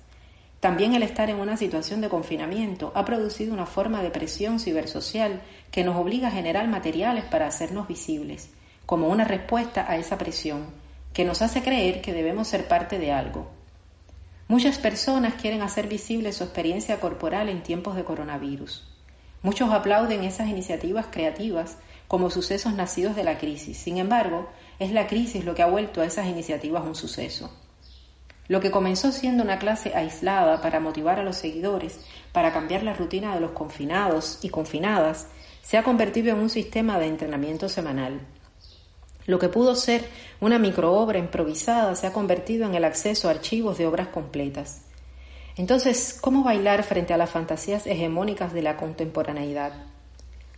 También el estar en una situación de confinamiento ha producido una forma de presión cibersocial que nos obliga a generar materiales para hacernos visibles, como una respuesta a esa presión, que nos hace creer que debemos ser parte de algo, Muchas personas quieren hacer visible su experiencia corporal en tiempos de coronavirus. Muchos aplauden esas iniciativas creativas como sucesos nacidos de la crisis. Sin embargo, es la crisis lo que ha vuelto a esas iniciativas un suceso. Lo que comenzó siendo una clase aislada para motivar a los seguidores, para cambiar la rutina de los confinados y confinadas, se ha convertido en un sistema de entrenamiento semanal. Lo que pudo ser una microobra improvisada se ha convertido en el acceso a archivos de obras completas. Entonces, ¿cómo bailar frente a las fantasías hegemónicas de la contemporaneidad?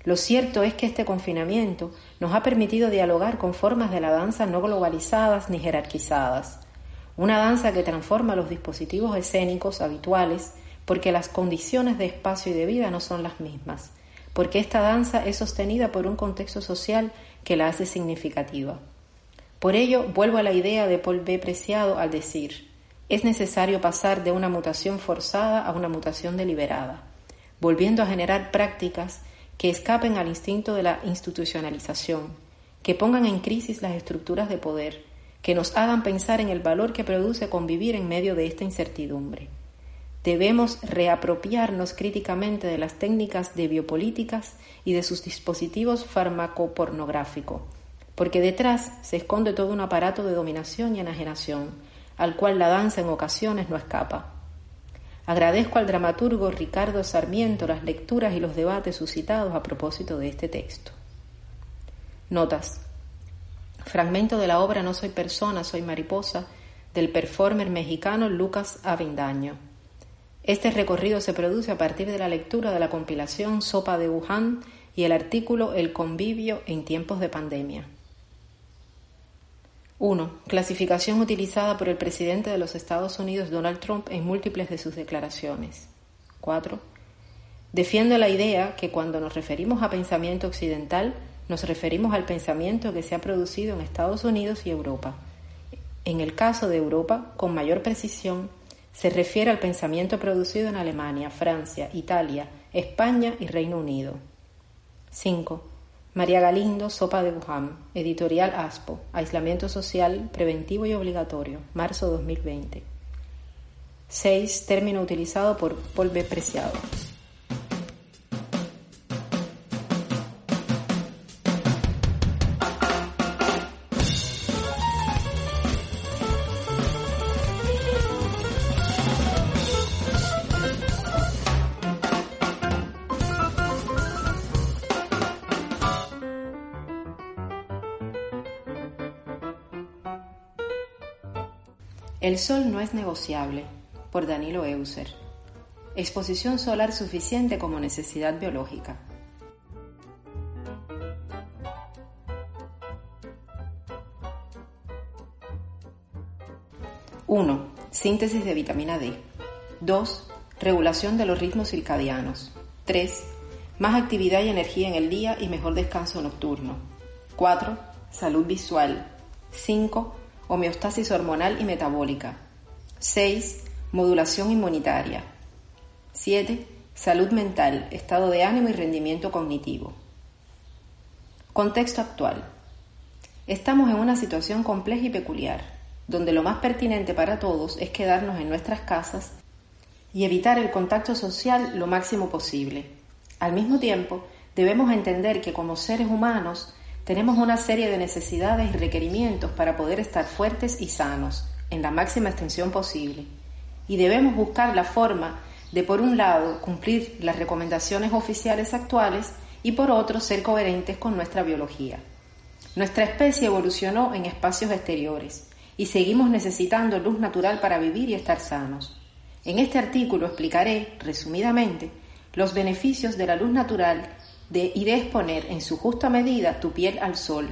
Lo cierto es que este confinamiento nos ha permitido dialogar con formas de la danza no globalizadas ni jerarquizadas. Una danza que transforma los dispositivos escénicos habituales porque las condiciones de espacio y de vida no son las mismas, porque esta danza es sostenida por un contexto social que la hace significativa. Por ello, vuelvo a la idea de Paul B. Preciado al decir, es necesario pasar de una mutación forzada a una mutación deliberada, volviendo a generar prácticas que escapen al instinto de la institucionalización, que pongan en crisis las estructuras de poder, que nos hagan pensar en el valor que produce convivir en medio de esta incertidumbre. Debemos reapropiarnos críticamente de las técnicas de biopolíticas y de sus dispositivos farmacopornográficos, porque detrás se esconde todo un aparato de dominación y enajenación, al cual la danza en ocasiones no escapa. Agradezco al dramaturgo Ricardo Sarmiento las lecturas y los debates suscitados a propósito de este texto. Notas. Fragmento de la obra No soy persona, soy mariposa del performer mexicano Lucas Avendaño. Este recorrido se produce a partir de la lectura de la compilación Sopa de Wuhan y el artículo El convivio en tiempos de pandemia. 1. Clasificación utilizada por el presidente de los Estados Unidos Donald Trump en múltiples de sus declaraciones. 4. Defiendo la idea que cuando nos referimos a pensamiento occidental, nos referimos al pensamiento que se ha producido en Estados Unidos y Europa. En el caso de Europa, con mayor precisión, se refiere al pensamiento producido en Alemania, Francia, Italia, España y Reino Unido. 5. María Galindo, Sopa de Wuhan, Editorial ASPO, Aislamiento Social, Preventivo y Obligatorio, marzo 2020. 6. Término utilizado por Paul. Preciado. El sol no es negociable, por Danilo Euser. Exposición solar suficiente como necesidad biológica. ¡1! Síntesis de vitamina D. 2. Regulación de los ritmos circadianos. 3. Más actividad y energía en el día y mejor descanso nocturno. 4. Salud visual. 5 homeostasis hormonal y metabólica. 6. Modulación inmunitaria. 7. Salud mental, estado de ánimo y rendimiento cognitivo. Contexto actual. Estamos en una situación compleja y peculiar, donde lo más pertinente para todos es quedarnos en nuestras casas y evitar el contacto social lo máximo posible. Al mismo tiempo, debemos entender que como seres humanos tenemos una serie de necesidades y requerimientos para poder estar fuertes y sanos en la máxima extensión posible. Y debemos buscar la forma de, por un lado, cumplir las recomendaciones oficiales actuales y, por otro, ser coherentes con nuestra biología. Nuestra especie evolucionó en espacios exteriores y seguimos necesitando luz natural para vivir y estar sanos. En este artículo explicaré, resumidamente, los beneficios de la luz natural y de exponer en su justa medida tu piel al sol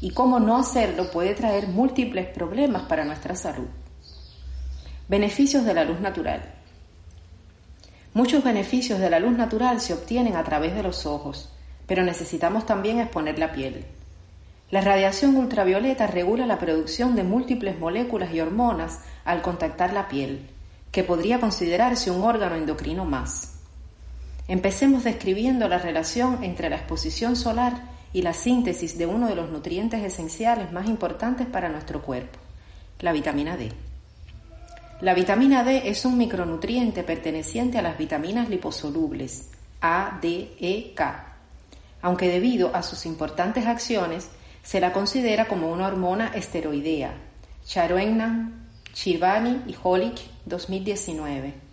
y cómo no hacerlo puede traer múltiples problemas para nuestra salud. Beneficios de la luz natural. Muchos beneficios de la luz natural se obtienen a través de los ojos, pero necesitamos también exponer la piel. La radiación ultravioleta regula la producción de múltiples moléculas y hormonas al contactar la piel, que podría considerarse un órgano endocrino más. Empecemos describiendo la relación entre la exposición solar y la síntesis de uno de los nutrientes esenciales más importantes para nuestro cuerpo, la vitamina D. La vitamina D es un micronutriente perteneciente a las vitaminas liposolubles A, D, E, K, aunque debido a sus importantes acciones se la considera como una hormona esteroidea. Charoennan, Chivani y Holick 2019.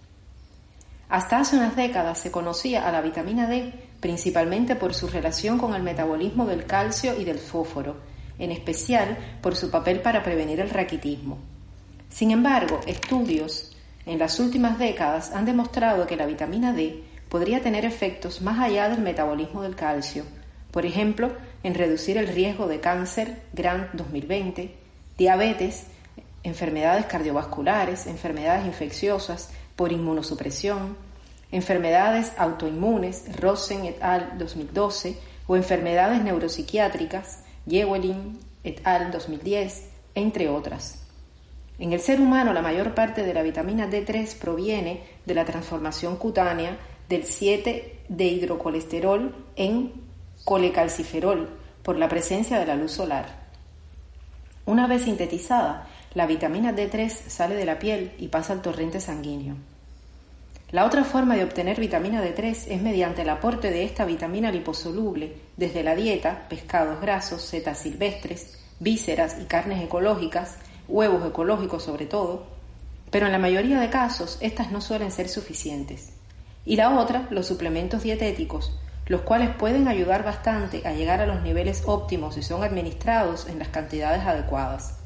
Hasta hace unas décadas se conocía a la vitamina D principalmente por su relación con el metabolismo del calcio y del fósforo, en especial por su papel para prevenir el raquitismo. Sin embargo, estudios en las últimas décadas han demostrado que la vitamina D podría tener efectos más allá del metabolismo del calcio, por ejemplo, en reducir el riesgo de cáncer, Grant 2020, diabetes, enfermedades cardiovasculares, enfermedades infecciosas, por inmunosupresión, enfermedades autoinmunes, Rosen et al. 2012, o enfermedades neuropsiquiátricas, Yewelin et al. 2010, entre otras. En el ser humano la mayor parte de la vitamina D3 proviene de la transformación cutánea del 7 de hidrocolesterol en colecalciferol por la presencia de la luz solar. Una vez sintetizada, la vitamina D3 sale de la piel y pasa al torrente sanguíneo. La otra forma de obtener vitamina D3 es mediante el aporte de esta vitamina liposoluble desde la dieta, pescados grasos, setas silvestres, vísceras y carnes ecológicas, huevos ecológicos sobre todo, pero en la mayoría de casos estas no suelen ser suficientes. Y la otra, los suplementos dietéticos, los cuales pueden ayudar bastante a llegar a los niveles óptimos si son administrados en las cantidades adecuadas.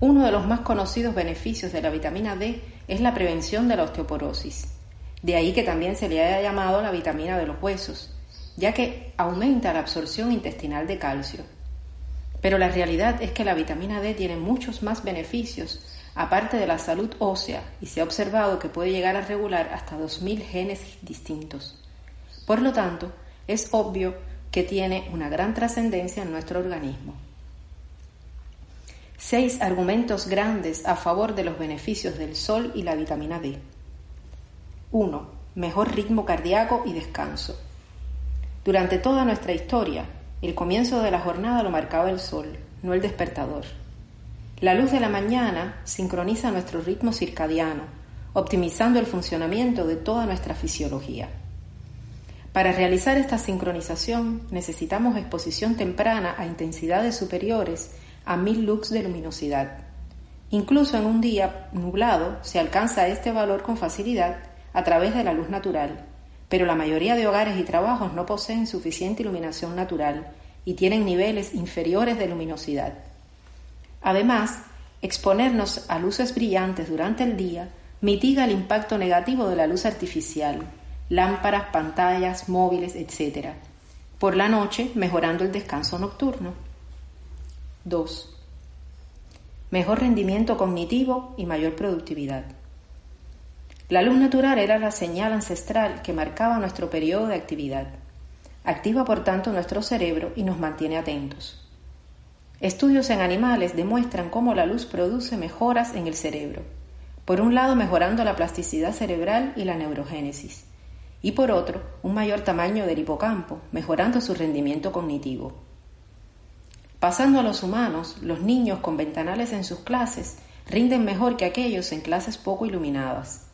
Uno de los más conocidos beneficios de la vitamina D es la prevención de la osteoporosis. De ahí que también se le haya llamado la vitamina de los huesos, ya que aumenta la absorción intestinal de calcio. Pero la realidad es que la vitamina D tiene muchos más beneficios, aparte de la salud ósea, y se ha observado que puede llegar a regular hasta 2.000 genes distintos. Por lo tanto, es obvio que tiene una gran trascendencia en nuestro organismo. Seis argumentos grandes a favor de los beneficios del sol y la vitamina D. 1. Mejor ritmo cardíaco y descanso. Durante toda nuestra historia, el comienzo de la jornada lo marcaba el sol, no el despertador. La luz de la mañana sincroniza nuestro ritmo circadiano, optimizando el funcionamiento de toda nuestra fisiología. Para realizar esta sincronización necesitamos exposición temprana a intensidades superiores a 1000 lux de luminosidad. Incluso en un día nublado se alcanza este valor con facilidad a través de la luz natural, pero la mayoría de hogares y trabajos no poseen suficiente iluminación natural y tienen niveles inferiores de luminosidad. Además, exponernos a luces brillantes durante el día mitiga el impacto negativo de la luz artificial, lámparas, pantallas, móviles, etc. Por la noche, mejorando el descanso nocturno. 2. Mejor rendimiento cognitivo y mayor productividad. La luz natural era la señal ancestral que marcaba nuestro periodo de actividad. Activa por tanto nuestro cerebro y nos mantiene atentos. Estudios en animales demuestran cómo la luz produce mejoras en el cerebro, por un lado mejorando la plasticidad cerebral y la neurogénesis, y por otro un mayor tamaño del hipocampo, mejorando su rendimiento cognitivo. Pasando a los humanos, los niños con ventanales en sus clases rinden mejor que aquellos en clases poco iluminadas.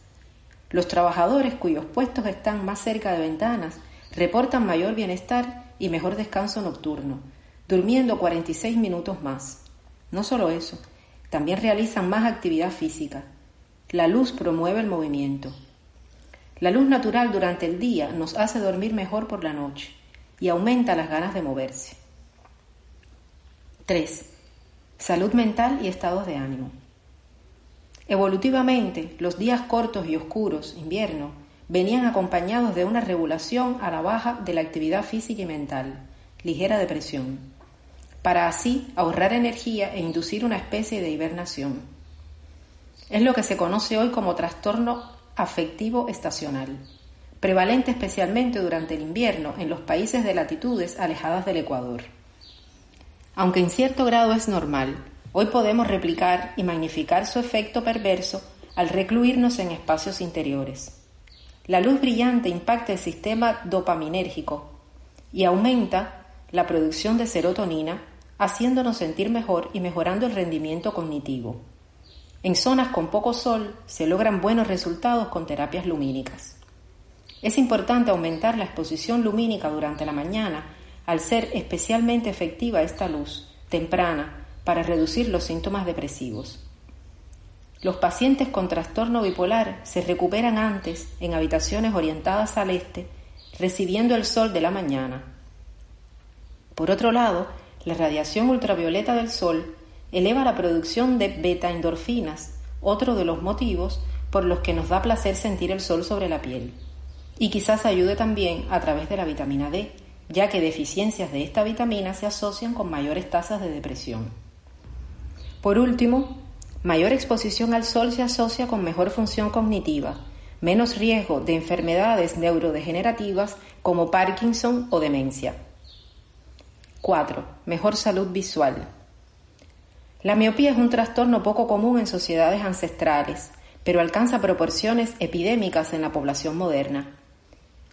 Los trabajadores cuyos puestos están más cerca de ventanas reportan mayor bienestar y mejor descanso nocturno, durmiendo 46 minutos más. No solo eso, también realizan más actividad física. La luz promueve el movimiento. La luz natural durante el día nos hace dormir mejor por la noche y aumenta las ganas de moverse. 3. Salud mental y estados de ánimo. Evolutivamente, los días cortos y oscuros, invierno, venían acompañados de una regulación a la baja de la actividad física y mental, ligera depresión, para así ahorrar energía e inducir una especie de hibernación. Es lo que se conoce hoy como trastorno afectivo estacional, prevalente especialmente durante el invierno en los países de latitudes alejadas del Ecuador. Aunque en cierto grado es normal, Hoy podemos replicar y magnificar su efecto perverso al recluirnos en espacios interiores. La luz brillante impacta el sistema dopaminérgico y aumenta la producción de serotonina, haciéndonos sentir mejor y mejorando el rendimiento cognitivo. En zonas con poco sol se logran buenos resultados con terapias lumínicas. Es importante aumentar la exposición lumínica durante la mañana al ser especialmente efectiva esta luz temprana para reducir los síntomas depresivos. Los pacientes con trastorno bipolar se recuperan antes en habitaciones orientadas al este, recibiendo el sol de la mañana. Por otro lado, la radiación ultravioleta del sol eleva la producción de beta-endorfinas, otro de los motivos por los que nos da placer sentir el sol sobre la piel. Y quizás ayude también a través de la vitamina D, ya que deficiencias de esta vitamina se asocian con mayores tasas de depresión. Por último, mayor exposición al sol se asocia con mejor función cognitiva, menos riesgo de enfermedades neurodegenerativas como Parkinson o demencia. 4. Mejor salud visual. La miopía es un trastorno poco común en sociedades ancestrales, pero alcanza proporciones epidémicas en la población moderna.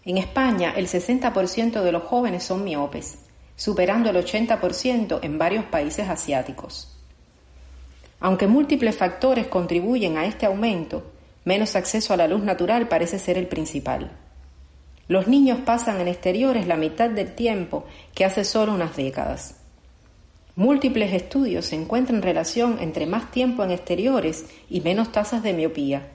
En España, el 60% de los jóvenes son miopes, superando el 80% en varios países asiáticos. Aunque múltiples factores contribuyen a este aumento, menos acceso a la luz natural parece ser el principal. Los niños pasan en exteriores la mitad del tiempo que hace solo unas décadas. Múltiples estudios encuentran relación entre más tiempo en exteriores y menos tasas de miopía,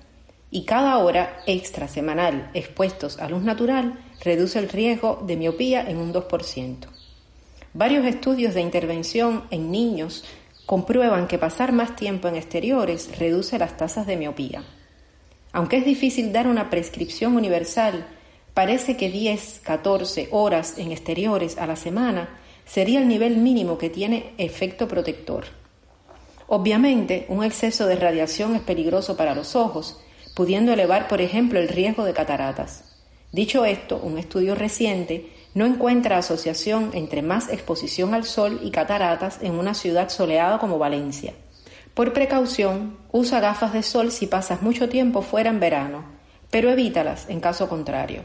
y cada hora extra semanal expuestos a luz natural reduce el riesgo de miopía en un 2%. Varios estudios de intervención en niños comprueban que pasar más tiempo en exteriores reduce las tasas de miopía. Aunque es difícil dar una prescripción universal, parece que 10, 14 horas en exteriores a la semana sería el nivel mínimo que tiene efecto protector. Obviamente, un exceso de radiación es peligroso para los ojos, pudiendo elevar, por ejemplo, el riesgo de cataratas. Dicho esto, un estudio reciente no encuentra asociación entre más exposición al sol y cataratas en una ciudad soleada como Valencia. Por precaución, usa gafas de sol si pasas mucho tiempo fuera en verano, pero evítalas en caso contrario.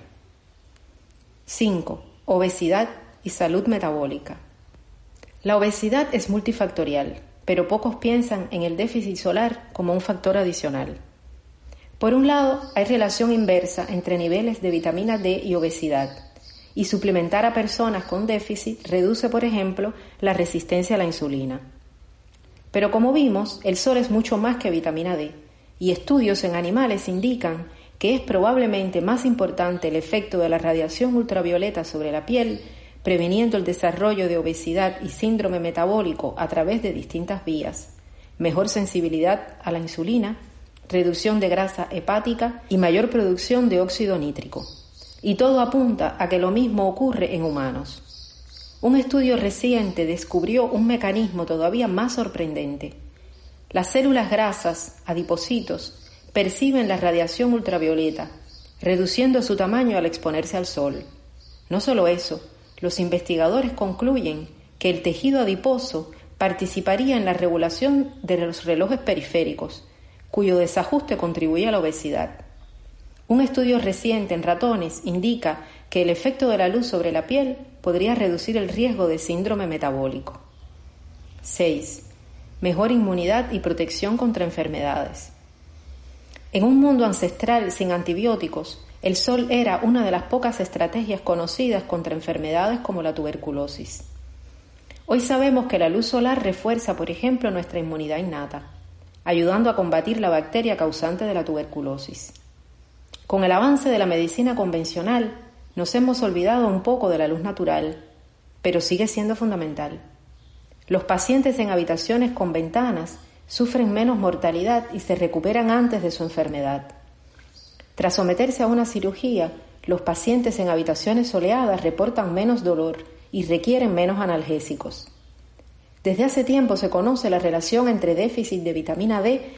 5. Obesidad y salud metabólica. La obesidad es multifactorial, pero pocos piensan en el déficit solar como un factor adicional. Por un lado, hay relación inversa entre niveles de vitamina D y obesidad, y suplementar a personas con déficit reduce, por ejemplo, la resistencia a la insulina. Pero como vimos, el sol es mucho más que vitamina D, y estudios en animales indican que es probablemente más importante el efecto de la radiación ultravioleta sobre la piel, previniendo el desarrollo de obesidad y síndrome metabólico a través de distintas vías, mejor sensibilidad a la insulina, reducción de grasa hepática y mayor producción de óxido nítrico. Y todo apunta a que lo mismo ocurre en humanos. Un estudio reciente descubrió un mecanismo todavía más sorprendente. Las células grasas, adipocitos, perciben la radiación ultravioleta, reduciendo su tamaño al exponerse al sol. No solo eso, los investigadores concluyen que el tejido adiposo participaría en la regulación de los relojes periféricos, cuyo desajuste contribuye a la obesidad. Un estudio reciente en ratones indica que el efecto de la luz sobre la piel podría reducir el riesgo de síndrome metabólico. 6. Mejor inmunidad y protección contra enfermedades. En un mundo ancestral sin antibióticos, el sol era una de las pocas estrategias conocidas contra enfermedades como la tuberculosis. Hoy sabemos que la luz solar refuerza, por ejemplo, nuestra inmunidad innata ayudando a combatir la bacteria causante de la tuberculosis. Con el avance de la medicina convencional, nos hemos olvidado un poco de la luz natural, pero sigue siendo fundamental. Los pacientes en habitaciones con ventanas sufren menos mortalidad y se recuperan antes de su enfermedad. Tras someterse a una cirugía, los pacientes en habitaciones soleadas reportan menos dolor y requieren menos analgésicos. Desde hace tiempo se conoce la relación entre déficit de vitamina D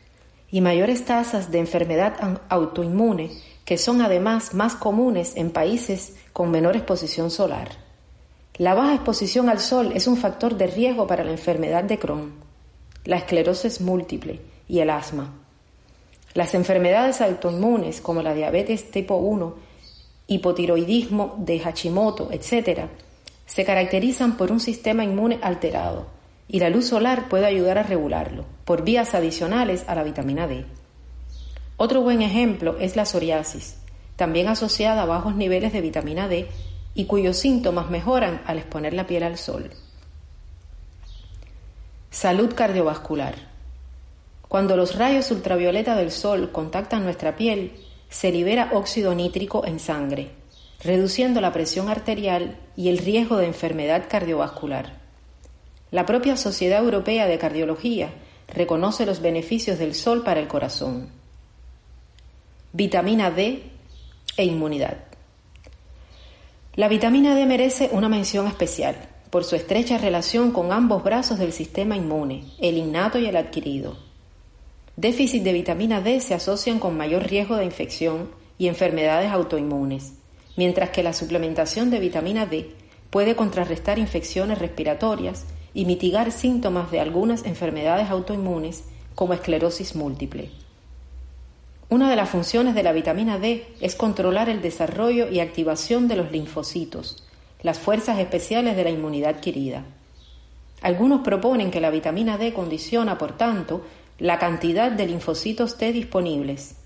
y mayores tasas de enfermedad autoinmune, que son además más comunes en países con menor exposición solar. La baja exposición al sol es un factor de riesgo para la enfermedad de Crohn, la esclerosis múltiple y el asma. Las enfermedades autoinmunes como la diabetes tipo 1, hipotiroidismo de Hashimoto, etc., se caracterizan por un sistema inmune alterado y la luz solar puede ayudar a regularlo por vías adicionales a la vitamina D. Otro buen ejemplo es la psoriasis, también asociada a bajos niveles de vitamina D y cuyos síntomas mejoran al exponer la piel al sol. Salud cardiovascular. Cuando los rayos ultravioleta del sol contactan nuestra piel, se libera óxido nítrico en sangre, reduciendo la presión arterial y el riesgo de enfermedad cardiovascular. La propia Sociedad Europea de Cardiología reconoce los beneficios del sol para el corazón. Vitamina D e inmunidad. La vitamina D merece una mención especial por su estrecha relación con ambos brazos del sistema inmune, el innato y el adquirido. Déficit de vitamina D se asocian con mayor riesgo de infección y enfermedades autoinmunes, mientras que la suplementación de vitamina D puede contrarrestar infecciones respiratorias y mitigar síntomas de algunas enfermedades autoinmunes como esclerosis múltiple. Una de las funciones de la vitamina D es controlar el desarrollo y activación de los linfocitos, las fuerzas especiales de la inmunidad adquirida. Algunos proponen que la vitamina D condiciona, por tanto, la cantidad de linfocitos T disponibles,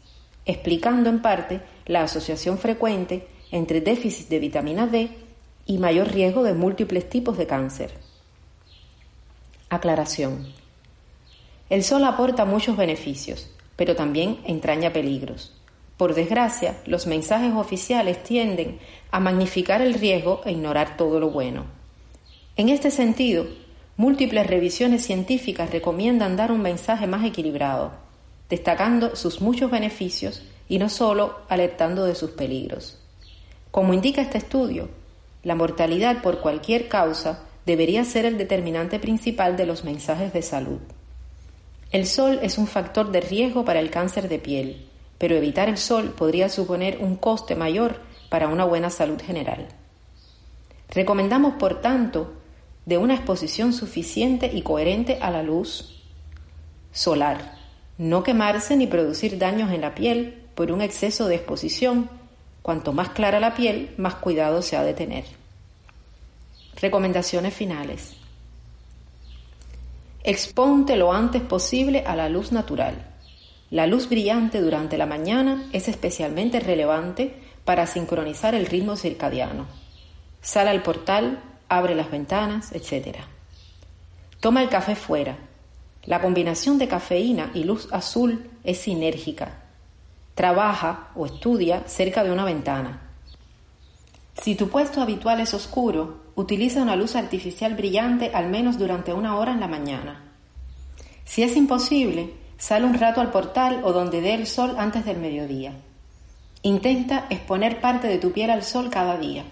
explicando en parte la asociación frecuente entre déficit de vitamina D y mayor riesgo de múltiples tipos de cáncer. Aclaración. El sol aporta muchos beneficios, pero también entraña peligros. Por desgracia, los mensajes oficiales tienden a magnificar el riesgo e ignorar todo lo bueno. En este sentido, múltiples revisiones científicas recomiendan dar un mensaje más equilibrado, destacando sus muchos beneficios y no solo alertando de sus peligros. Como indica este estudio, la mortalidad por cualquier causa debería ser el determinante principal de los mensajes de salud. El sol es un factor de riesgo para el cáncer de piel, pero evitar el sol podría suponer un coste mayor para una buena salud general. Recomendamos, por tanto, de una exposición suficiente y coherente a la luz solar, no quemarse ni producir daños en la piel por un exceso de exposición. Cuanto más clara la piel, más cuidado se ha de tener. Recomendaciones finales. Exponte lo antes posible a la luz natural. La luz brillante durante la mañana es especialmente relevante para sincronizar el ritmo circadiano. Sal al portal, abre las ventanas, etc. Toma el café fuera. La combinación de cafeína y luz azul es sinérgica. Trabaja o estudia cerca de una ventana. Si tu puesto habitual es oscuro, utiliza una luz artificial brillante al menos durante una hora en la mañana. Si es imposible, sale un rato al portal o donde dé el sol antes del mediodía. Intenta exponer parte de tu piel al sol cada día.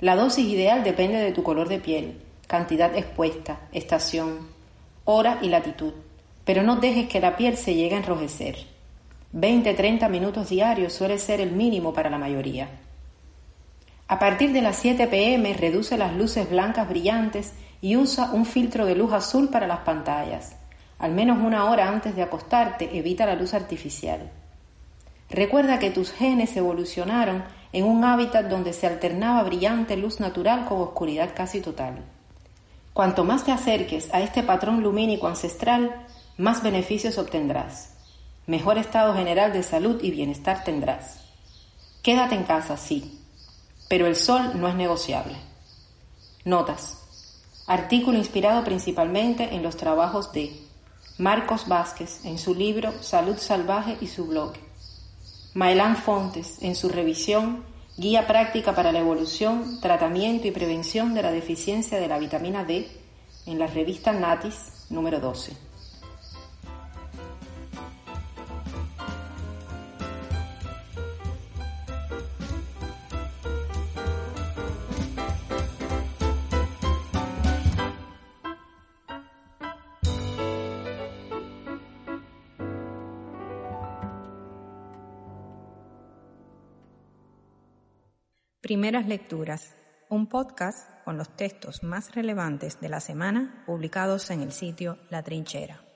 La dosis ideal depende de tu color de piel, cantidad expuesta, estación, hora y latitud, pero no dejes que la piel se llegue a enrojecer. 20-30 minutos diarios suele ser el mínimo para la mayoría. A partir de las 7 pm reduce las luces blancas brillantes y usa un filtro de luz azul para las pantallas. Al menos una hora antes de acostarte evita la luz artificial. Recuerda que tus genes evolucionaron en un hábitat donde se alternaba brillante luz natural con oscuridad casi total. Cuanto más te acerques a este patrón lumínico ancestral, más beneficios obtendrás. Mejor estado general de salud y bienestar tendrás. Quédate en casa, sí, pero el sol no es negociable. Notas. Artículo inspirado principalmente en los trabajos de Marcos Vázquez en su libro Salud Salvaje y su blog. Maelán Fontes en su revisión Guía práctica para la evolución, tratamiento y prevención de la deficiencia de la vitamina D en la revista Natis número 12. Primeras Lecturas, un podcast con los textos más relevantes de la semana publicados en el sitio La Trinchera.